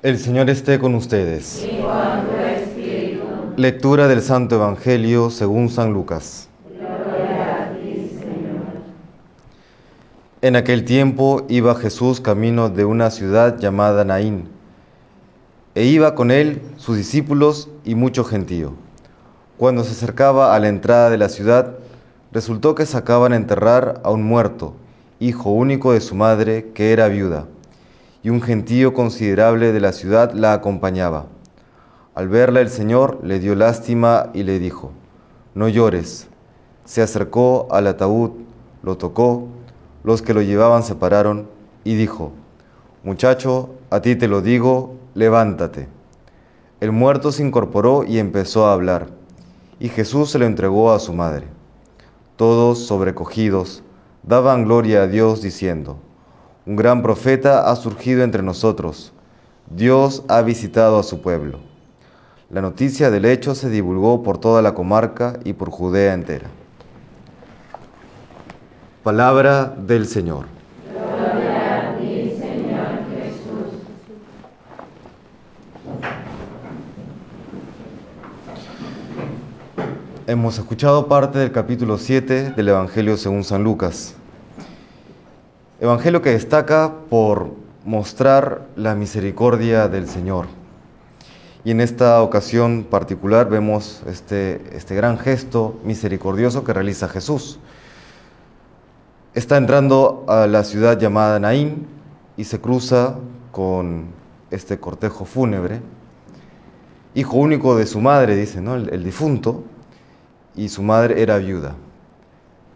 El Señor esté con ustedes. y con tu espíritu. Lectura del Santo Evangelio según San Lucas. Gloria a ti, Señor. En aquel tiempo iba Jesús camino de una ciudad llamada Naín, e iba con él sus discípulos y mucho gentío. Cuando se acercaba a la entrada de la ciudad, resultó que sacaban a enterrar a un muerto, hijo único de su madre, que era viuda, y un gentío considerable de la ciudad la acompañaba. Al verla el Señor le dio lástima y le dijo, no llores. Se acercó al ataúd, lo tocó, los que lo llevaban se pararon y dijo, muchacho, a ti te lo digo, levántate. El muerto se incorporó y empezó a hablar, y Jesús se lo entregó a su madre. Todos, sobrecogidos, daban gloria a Dios diciendo, un gran profeta ha surgido entre nosotros, Dios ha visitado a su pueblo. La noticia del hecho se divulgó por toda la comarca y por Judea entera. Palabra del Señor. Hemos escuchado parte del capítulo 7 del Evangelio según San Lucas. Evangelio que destaca por mostrar la misericordia del Señor. Y en esta ocasión particular vemos este, este gran gesto misericordioso que realiza Jesús. Está entrando a la ciudad llamada Naín y se cruza con este cortejo fúnebre, hijo único de su madre, dice, ¿no? el, el difunto, y su madre era viuda.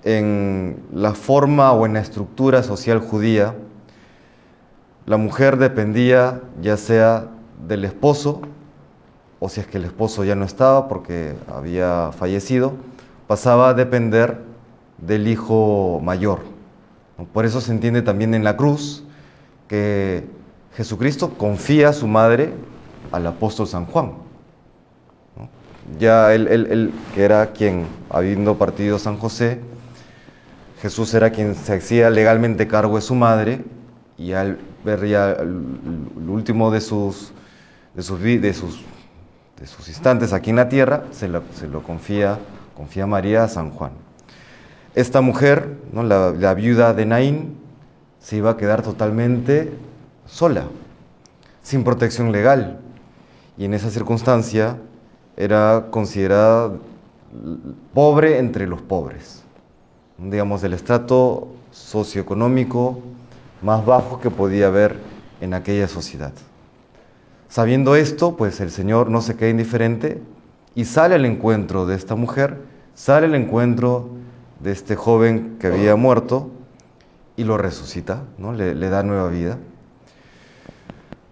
En la forma o en la estructura social judía, la mujer dependía ya sea del esposo, o si es que el esposo ya no estaba porque había fallecido, pasaba a depender del hijo mayor. Por eso se entiende también en la cruz que Jesucristo confía a su madre al apóstol San Juan. Ya él, él, él, que era quien, habiendo partido San José, Jesús era quien se hacía legalmente cargo de su madre y al ver ya el, último de sus, de sus, de sus, instantes aquí en la tierra, se lo, se lo confía, confía María a San Juan. Esta mujer, la, la viuda de Naín, se iba a quedar totalmente sola, sin protección legal. Y en esa circunstancia era considerada pobre entre los pobres, digamos, del estrato socioeconómico más bajo que podía haber en aquella sociedad. Sabiendo esto, pues el Señor no se queda indiferente y sale al encuentro de esta mujer, sale al encuentro de este joven que había muerto y lo resucita, ¿no? le, le da nueva vida.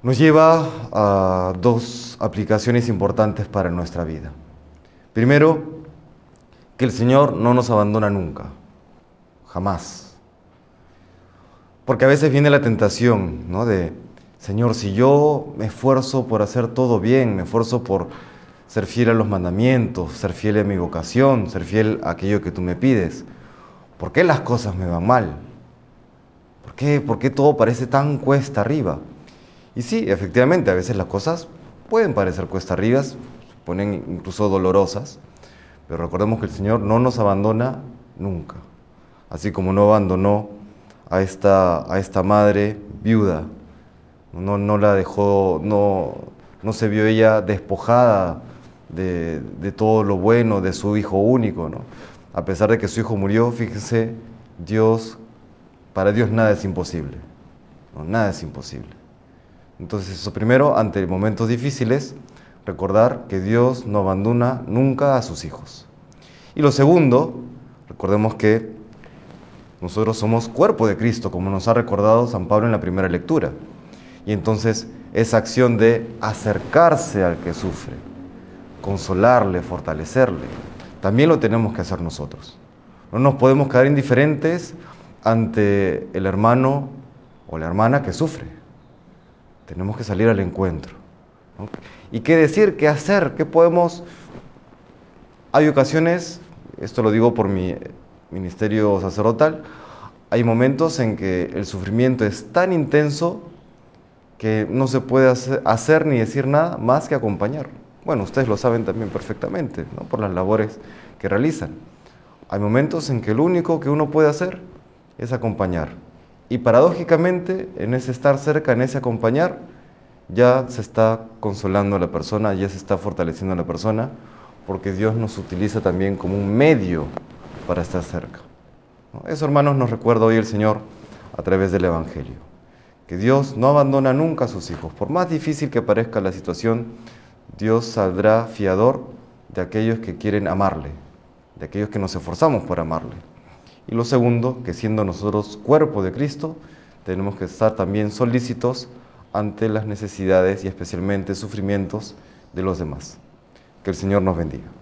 Nos lleva a dos aplicaciones importantes para nuestra vida. Primero, que el Señor no nos abandona nunca, jamás. Porque a veces viene la tentación ¿no? de, Señor, si yo me esfuerzo por hacer todo bien, me esfuerzo por ser fiel a los mandamientos, ser fiel a mi vocación, ser fiel a aquello que tú me pides, ¿por qué las cosas me van mal? ¿Por qué, por qué todo parece tan cuesta arriba? Y sí, efectivamente, a veces las cosas pueden parecer cuesta arriba, ponen incluso dolorosas, pero recordemos que el Señor no nos abandona nunca, así como no abandonó a esta, a esta madre viuda, no, no la dejó, no, no se vio ella despojada de, de, todo lo bueno de su hijo único, ¿no? A pesar de que su hijo murió, fíjense, Dios, para Dios nada es imposible, ¿no? nada es imposible. Entonces, eso primero, ante momentos difíciles, recordar que Dios no abandona nunca a sus hijos. Y lo segundo, recordemos que nosotros somos cuerpo de Cristo, como nos ha recordado San Pablo en la primera lectura. Y entonces esa acción de acercarse al que sufre, consolarle, fortalecerle, también lo tenemos que hacer nosotros. No nos podemos quedar indiferentes ante el hermano o la hermana que sufre. Tenemos que salir al encuentro. ¿Y qué decir? ¿Qué hacer? ¿Qué podemos...? Hay ocasiones, esto lo digo por mi ministerio sacerdotal, hay momentos en que el sufrimiento es tan intenso que no se puede hacer, ni decir nada más que acompañar. Bueno, ustedes lo saben también perfectamente, ¿no? por las labores que realizan. Hay momentos en que lo único que uno puede hacer es acompañar. Y paradójicamente, en ese estar cerca, en ese acompañar, ya se está consolando a la persona, ya se está fortaleciendo a la persona, porque Dios nos utiliza también como un medio para estar cerca. Eso, hermanos, nos recuerda hoy el Señor a través del Evangelio. Que Dios no abandona nunca a sus hijos. Por más difícil que parezca la situación, Dios saldrá fiador de aquellos que quieren amarle, de aquellos que nos esforzamos por amarle. Y lo segundo, que siendo nosotros cuerpo de Cristo, tenemos que estar también solícitos ante las necesidades y especialmente sufrimientos de los demás. Que el Señor nos bendiga.